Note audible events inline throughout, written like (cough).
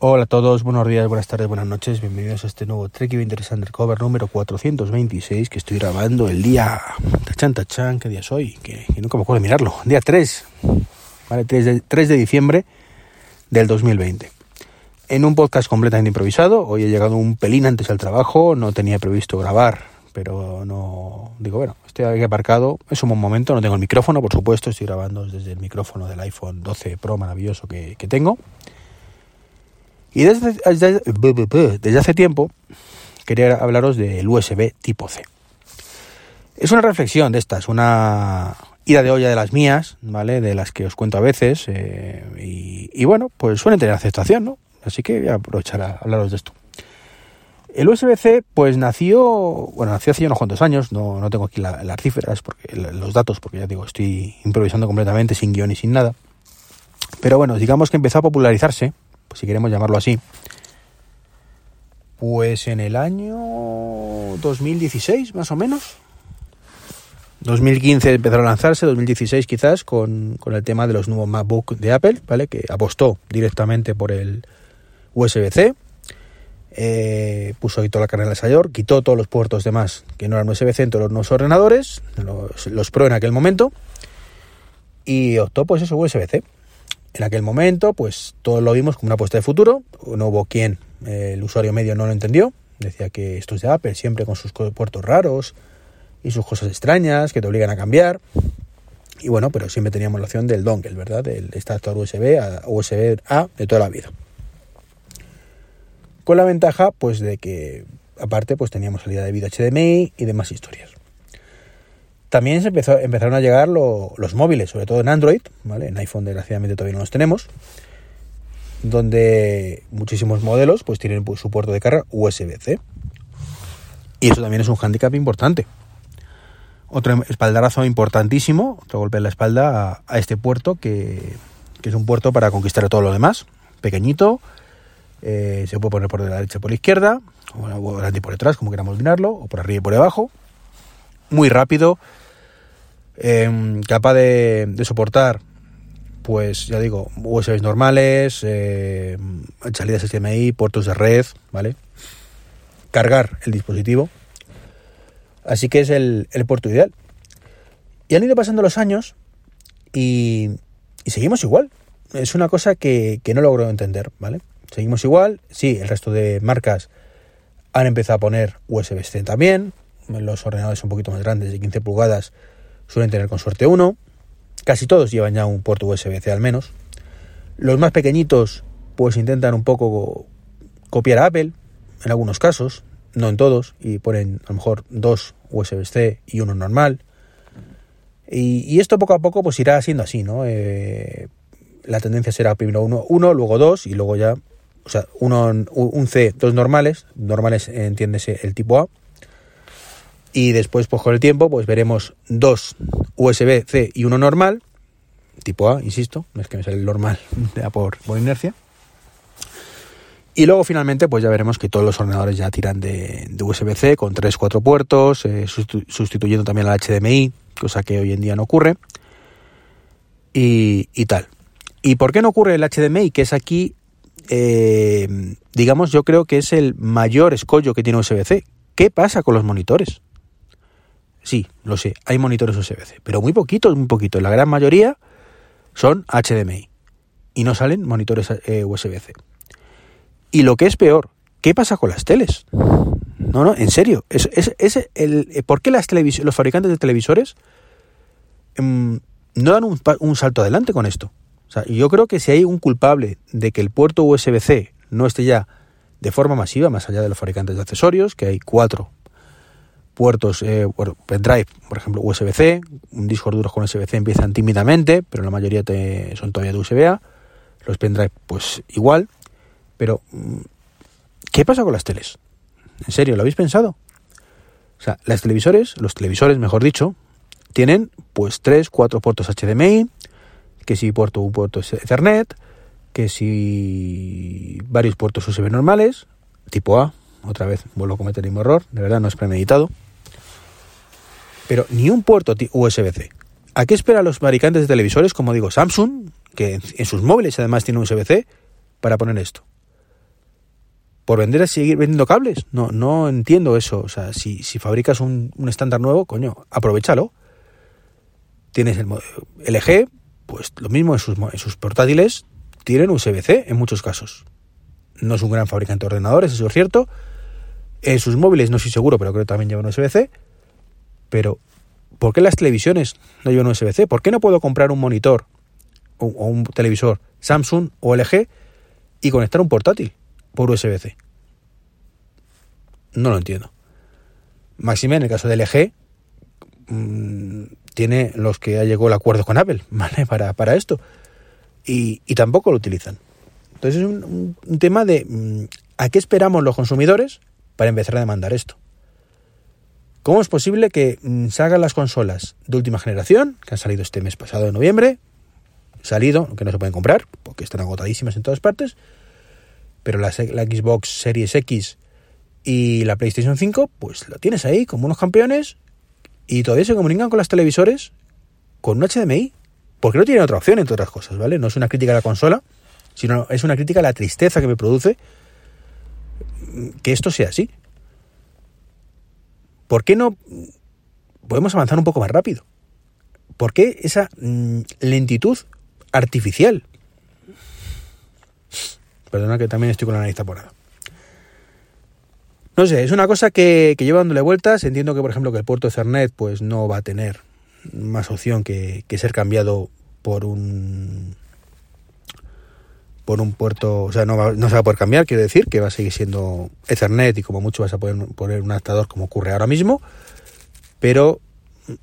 Hola a todos, buenos días, buenas tardes, buenas noches. Bienvenidos a este nuevo Trek Interest Undercover número 426 que estoy grabando el día... Tachan, tachan, ¿qué día es hoy? Que, nunca me acuerdo de mirarlo. Día 3, ¿vale? 3 de, 3 de diciembre del 2020 en un podcast completamente improvisado. Hoy he llegado un pelín antes al trabajo, no tenía previsto grabar, pero no. Digo, bueno, estoy aquí aparcado, es un buen momento, no tengo el micrófono, por supuesto, estoy grabando desde el micrófono del iPhone 12 Pro maravilloso que tengo. Y desde, desde, hace tiempo quería hablaros del USB tipo C. Es una reflexión de estas, una ida de olla de las mías, ¿vale? De las que os cuento a veces. Eh, y, bueno, pues suelen tener aceptación, ¿no? Así que voy a aprovechar a hablaros de esto. El USB-C, pues nació, bueno, nació hace unos cuantos años, no, no tengo aquí la, las cifras, porque, los datos, porque ya digo, estoy improvisando completamente, sin guion y sin nada. Pero bueno, digamos que empezó a popularizarse, pues si queremos llamarlo así, pues en el año 2016, más o menos. 2015 empezaron a lanzarse, 2016 quizás, con, con el tema de los nuevos MacBook de Apple, ¿vale? Que apostó directamente por el, USB-C, eh, puso ahí toda la carne asador, quitó todos los puertos demás que no eran USB-C en todos los nuevos ordenadores, los, los, Pro en aquel momento, y optó pues eso, USB-C. En aquel momento, pues todos lo vimos como una apuesta de futuro, no hubo quien, eh, el usuario medio no lo entendió, decía que esto es de Apple, siempre con sus puertos raros y sus cosas extrañas que te obligan a cambiar. Y bueno, pero siempre teníamos la opción del dongle, ¿verdad? Del adaptador USB a USB A de toda la vida. Con la ventaja, pues, de que aparte, pues teníamos salida de vídeo HDMI y demás historias. También se empezó, empezaron a llegar lo, los móviles, sobre todo en Android, ¿vale? En iPhone desgraciadamente todavía no los tenemos, donde muchísimos modelos pues tienen pues, su puerto de carga USB-C. Y eso también es un hándicap importante. Otro espaldarazo importantísimo, otro golpe en la espalda a, a este puerto que, es un puerto para conquistar todo lo demás. Pequeñito, eh, se puede poner por la derecha o por la izquierda, o delante y por detrás, como queramos mirarlo, o por arriba y por debajo. Muy rápido, eh, capaz de, de, soportar, pues ya digo, USBs normales, eh, salidas HDMI, puertos de red, ¿vale? Cargar el dispositivo. Así que es el, el puerto ideal. Y han ido pasando los años y, y seguimos igual. Es una cosa que, que no logro entender, ¿vale? Seguimos igual, sí, el resto de marcas han empezado a poner USB-C también, los ordenadores un poquito más grandes de 15 pulgadas suelen tener con suerte uno, casi todos llevan ya un puerto USB-C al menos, los más pequeñitos pues intentan un poco copiar a Apple, en algunos casos, no en todos, y ponen a lo mejor dos USB-C y uno normal, y, esto poco a poco pues irá siendo así, ¿no? Eh, la tendencia será primero uno, uno, luego dos y luego ya o sea, uno, un C, dos normales, normales entiéndese el tipo A, y después pues con el tiempo pues veremos dos USB-C y uno normal, tipo A, insisto, no es que me sale el normal (laughs) ya por, por inercia, y luego finalmente pues ya veremos que todos los ordenadores ya tiran de, USB-C con 3-4 puertos, eh, sustituyendo también al HDMI, cosa que hoy en día no ocurre, y, y tal. ¿Y por qué no ocurre el HDMI? Que es aquí eh, digamos, yo creo que es el mayor escollo que tiene USB-C. ¿Qué pasa con los monitores? Sí, lo sé, hay monitores USB-C, pero muy poquitos, muy poquitos. La gran mayoría son HDMI y no salen monitores eh, USB-C. Y lo que es peor, ¿qué pasa con las teles? No, no, en serio. El, ¿Por qué las los fabricantes de televisores mmm, no dan un, un salto adelante con esto? O sea, yo creo que si hay un culpable de que el puerto USB-C no esté ya de forma masiva, más allá de los fabricantes de accesorios, que hay cuatro puertos, eh, pendrive, por ejemplo, USB-C, un disco duro con USB-C empiezan tímidamente, pero la mayoría te, son todavía de USB-A. Los pendrive, pues igual. Pero, mm, ¿qué pasa con las teles? ¿En serio, lo habéis pensado? O sea, las televisores, los televisores, mejor dicho, tienen pues tres, cuatro puertos HDMI, que si puerto un puerto Ethernet, que si varios puertos USB normales, tipo A, otra vez vuelvo a cometer el mismo error, de verdad no es premeditado. Pero ni un puerto USB-C. ¿A qué esperan los fabricantes de televisores, como digo Samsung, que en sus móviles además tiene USB-C, para poner esto? ¿Por vender a seguir vendiendo cables? No, no entiendo eso. O sea, si, si fabricas un, estándar nuevo, coño, aprovechalo. Tienes el LG, pues lo mismo en sus, en sus portátiles, tienen USB-C en muchos casos. No es un gran fabricante de ordenadores, eso es cierto. En sus móviles no estoy seguro, pero creo que también llevan USB-C. Pero, ¿por qué las televisiones no llevan USB-C? ¿Por qué no puedo comprar un monitor o, un televisor Samsung o LG y conectar un portátil por USB-C? No lo entiendo. Máxime, en el caso de LG, mmm, tiene los que ha llegado el acuerdo con Apple, (laughs) ¿vale? Para, para esto. Y, y, tampoco lo utilizan. Entonces es un, tema de mmm, a qué esperamos los consumidores para empezar a demandar esto. ¿Cómo es posible que mm, salgan las consolas de última generación, que han salido este mes pasado de noviembre, salido, que no se pueden comprar, porque están agotadísimas en todas partes, pero la, la Xbox Series X y la PlayStation 5, pues lo tienes ahí como unos campeones y todavía se comunican con las televisores con un HDMI, porque no tienen otra opción, entre otras cosas, ¿vale? No es una crítica a la consola, sino es una crítica a la tristeza que me produce que esto sea así. ¿Por qué no podemos avanzar un poco más rápido? ¿Por qué esa mm, lentitud artificial? Perdona que también estoy con la nariz taponada. No sé, es una cosa que, que lleva dándole vueltas. Entiendo que, por ejemplo, que el puerto Ethernet pues no va a tener más opción que ser cambiado por un por un puerto, o sea, no, va, no se va a poder cambiar, quiero decir, que va a seguir siendo Ethernet y como mucho vas a poder poner un adaptador como ocurre ahora mismo, pero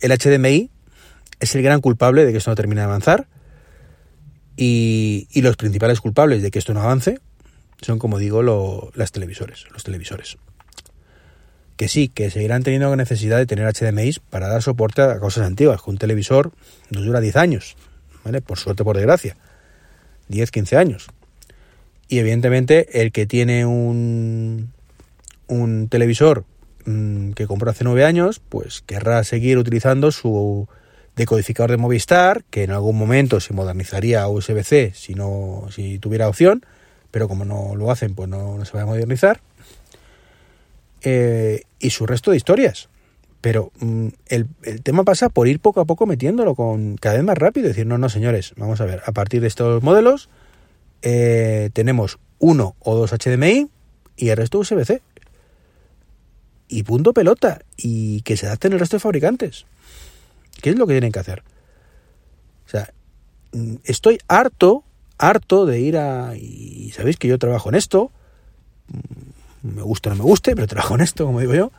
el HDMI es el gran culpable de que esto no termine de avanzar y, y los principales culpables de que esto no avance son, como digo, lo, las televisores, los televisores. Que sí, que seguirán teniendo necesidad de tener HDMI para dar soporte a cosas antiguas, que un televisor nos dura 10 años, ¿vale? Por suerte, por desgracia 10, 15 años. Y evidentemente el que tiene un, un televisor mmm, que compró hace 9 años, pues querrá seguir utilizando su decodificador de Movistar, que en algún momento se modernizaría a USB-C si, no, si tuviera opción, pero como no lo hacen, pues no, no se va a modernizar. Eh, y su resto de historias. Pero mmm, el, el, tema pasa por ir poco a poco metiéndolo con cada vez más rápido. decir, no, no, señores, vamos a ver, a partir de estos modelos eh, tenemos uno o dos HDMI y el resto USB-C. Y punto pelota. Y que se adapten el resto de fabricantes. ¿Qué es lo que tienen que hacer? O sea, mm, estoy harto, harto de ir a... Y sabéis que yo trabajo en esto. Mm, me gusta o no me guste, pero trabajo en esto, como digo yo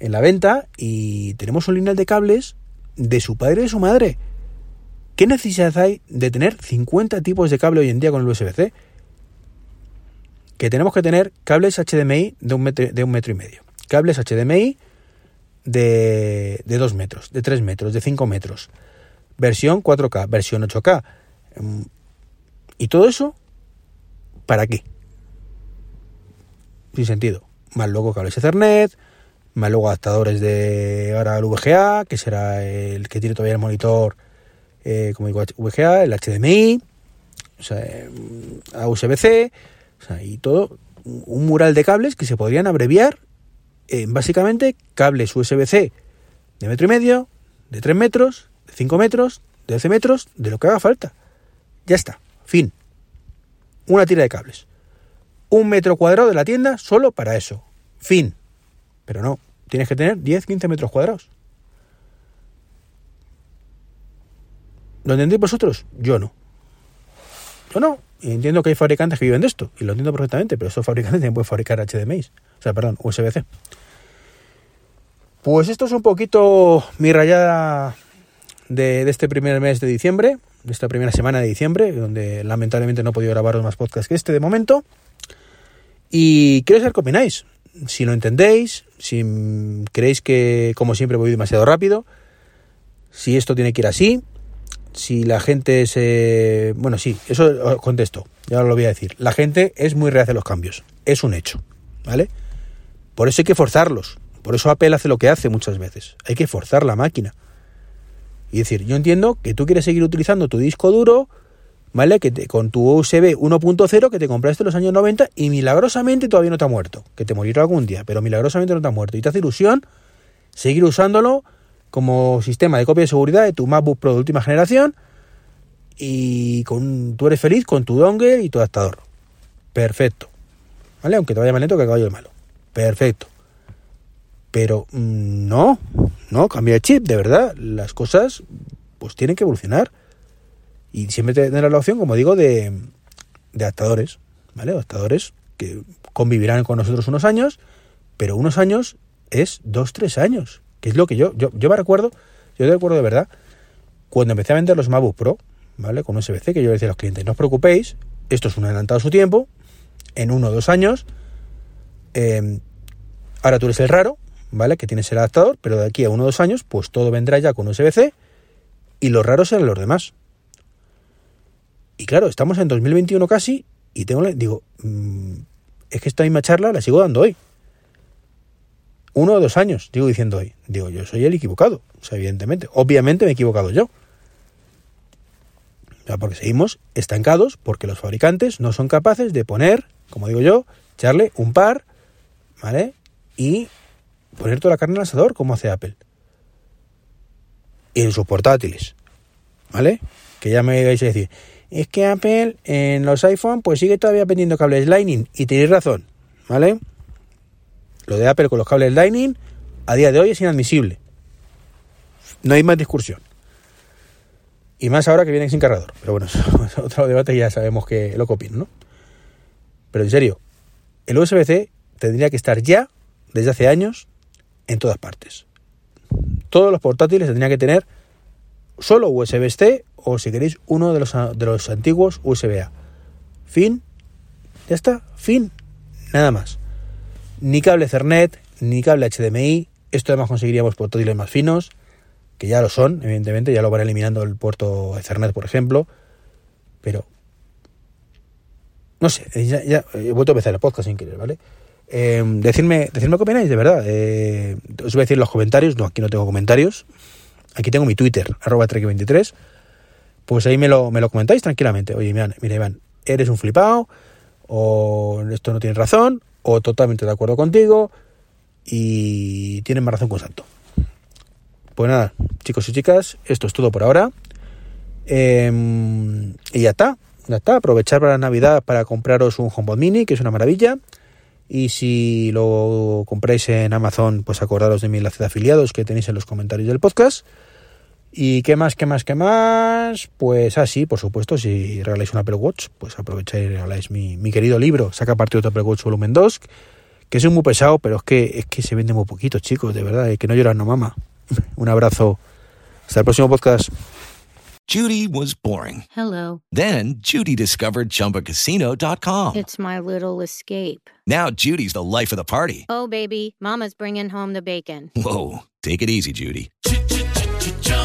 en la venta y tenemos un lineal de cables de su padre y de su madre. ¿Qué necesidad hay de tener 50 tipos de cable hoy en día con el USB-C? Que tenemos que tener cables HDMI de un metro, de un metro y medio, cables HDMI de, de 2 metros, de 3 metros, de 5 metros, versión 4K, versión 8K. Mm, ¿Y todo eso? ¿Para qué? Sin sentido. Más luego cables Ethernet, más luego adaptadores de ahora el VGA, que será el que tiene todavía el monitor, eh, como digo, VGA, el HDMI, o sea, a USB-C, y todo, un mural de cables que se podrían abreviar en básicamente cables USB-C de metro y medio, de 3 metros, de 5 metros, de 12 metros, de lo que haga falta. Ya está, fin. Una tira de cables. Un metro cuadrado de la tienda solo para eso. Fin. Pero no, tienes que tener 10-15 metros cuadrados. ¿Lo entendéis vosotros? Yo no. Yo no. Entiendo que hay fabricantes que viven de esto, y lo entiendo perfectamente, pero esos fabricantes también pueden fabricar HDMI. O sea, perdón, USB-C. Pues esto es un poquito mi rayada de, de, este primer mes de diciembre. esta primera semana de diciembre, donde lamentablemente no he podido grabar más podcasts que este de momento. Y quiero saber qué opináis. Si lo entendéis, si creéis que, como siempre, voy demasiado rápido, si esto tiene que ir así, si la gente se... Bueno, sí, eso contesto, ya lo voy a decir. La gente es muy reacia a los cambios, es un hecho, ¿vale? Por eso hay que forzarlos, por eso Apple hace lo que hace muchas veces, hay que forzar la máquina. Y decir, yo entiendo que tú quieres seguir utilizando tu disco duro, ¿vale? Que con tu USB 1.0 que te compraste en los años 90 y milagrosamente todavía no te ha muerto, que te morirá algún día, pero milagrosamente no te ha muerto. Y te hace ilusión seguir usándolo como sistema de copia de seguridad de tu MacBook Pro de última generación y con, tú eres feliz con tu dongle y tu adaptador. Perfecto. ¿Vale? Aunque te vaya más lento que el caballo de malo. Perfecto. Pero mm, no, no, cambia de chip, de verdad. Las cosas pues tienen que evolucionar. Y siempre tener la opción, como digo, de, de adaptadores. ¿Vale? Adaptadores que convivirán con nosotros unos años, pero unos años es dos, tres años que es lo que yo, yo, yo me recuerdo, yo te recuerdo de verdad, cuando empecé a vender los MacBook Pro, ¿vale? Con USB-C, que yo le decía a los clientes, no os preocupéis, esto es un adelantado a su tiempo, en uno o dos años, em, ahora tú eres el raro, ¿vale? Que tienes el adaptador, pero de aquí a uno o dos años, pues todo vendrá ya con USB-C y los raros serán los demás. Y claro, estamos en 2021 casi y tengo, digo, mm, es que esta misma charla la sigo dando hoy uno o dos años, digo diciendo hoy. Digo, yo soy el equivocado, o sea, evidentemente. Obviamente me he equivocado yo. porque seguimos estancados porque los fabricantes no son capaces de poner, como digo yo, echarle un par, ¿vale? Y poner toda la carne al asador como hace Apple. Y en sus portátiles, ¿vale? Que ya me vais a decir, es que Apple en los iPhone pues sigue todavía vendiendo cables Lightning y tenéis razón, ¿vale? Lo de Apple con los cables Lightning a día de hoy es inadmisible. No hay más discusión. Y más ahora que vienen sin cargador. Pero bueno, (laughs) es otro debate ya sabemos que lo copian, ¿no? Pero en serio, el USB-C tendría que estar ya, desde hace años, en todas partes. Todos los portátiles tendrían que tener solo USB-C o si queréis uno de los, de los antiguos USB-A. Fin. Ya está. Fin. Nada más ni cable Ethernet, ni cable HDMI. Esto además conseguiríamos portátiles más finos, que ya lo son, evidentemente, ya lo van eliminando el puerto Ethernet, por ejemplo. Pero, no sé, ya, he vuelto a empezar el podcast sin querer, ¿vale? Eh, decidme, decidme qué opináis, de verdad. Eh, os voy a decir los comentarios, no, aquí no tengo comentarios. Aquí tengo mi Twitter, arroba trek23. Pues ahí me lo, me lo comentáis tranquilamente. Oye, mira, mira Iván, eres un flipado, o esto no tiene razón, o totalmente de acuerdo contigo y tienen más razón con Santo. Pues nada, chicos y chicas, esto es todo por ahora. Em, y ya está, ya está. Aprovechar para la Navidad para compraros un HomePod Mini, que es una maravilla. Y si lo compráis en Amazon, pues acordaros de mi enlace de afiliados que tenéis en los comentarios del podcast. ¿Y qué más, qué más, qué más? Pues así, por supuesto, si regaláis un Apple Watch, pues aprovecháis y regaláis mi, mi querido libro, Saca partido de Apple Watch Volumen 2, que es muy pesado, pero es que, es que se vende muy poquito, chicos, de verdad, que no lloran, no mama. (laughs) un abrazo. Hasta el próximo podcast. Judy was boring. Hello. Then Judy discovered chumbacasino.com. It's my little escape. Now Judy's the life of the party. Oh, baby, mama's bringing home the bacon. Whoa, take it easy, Judy.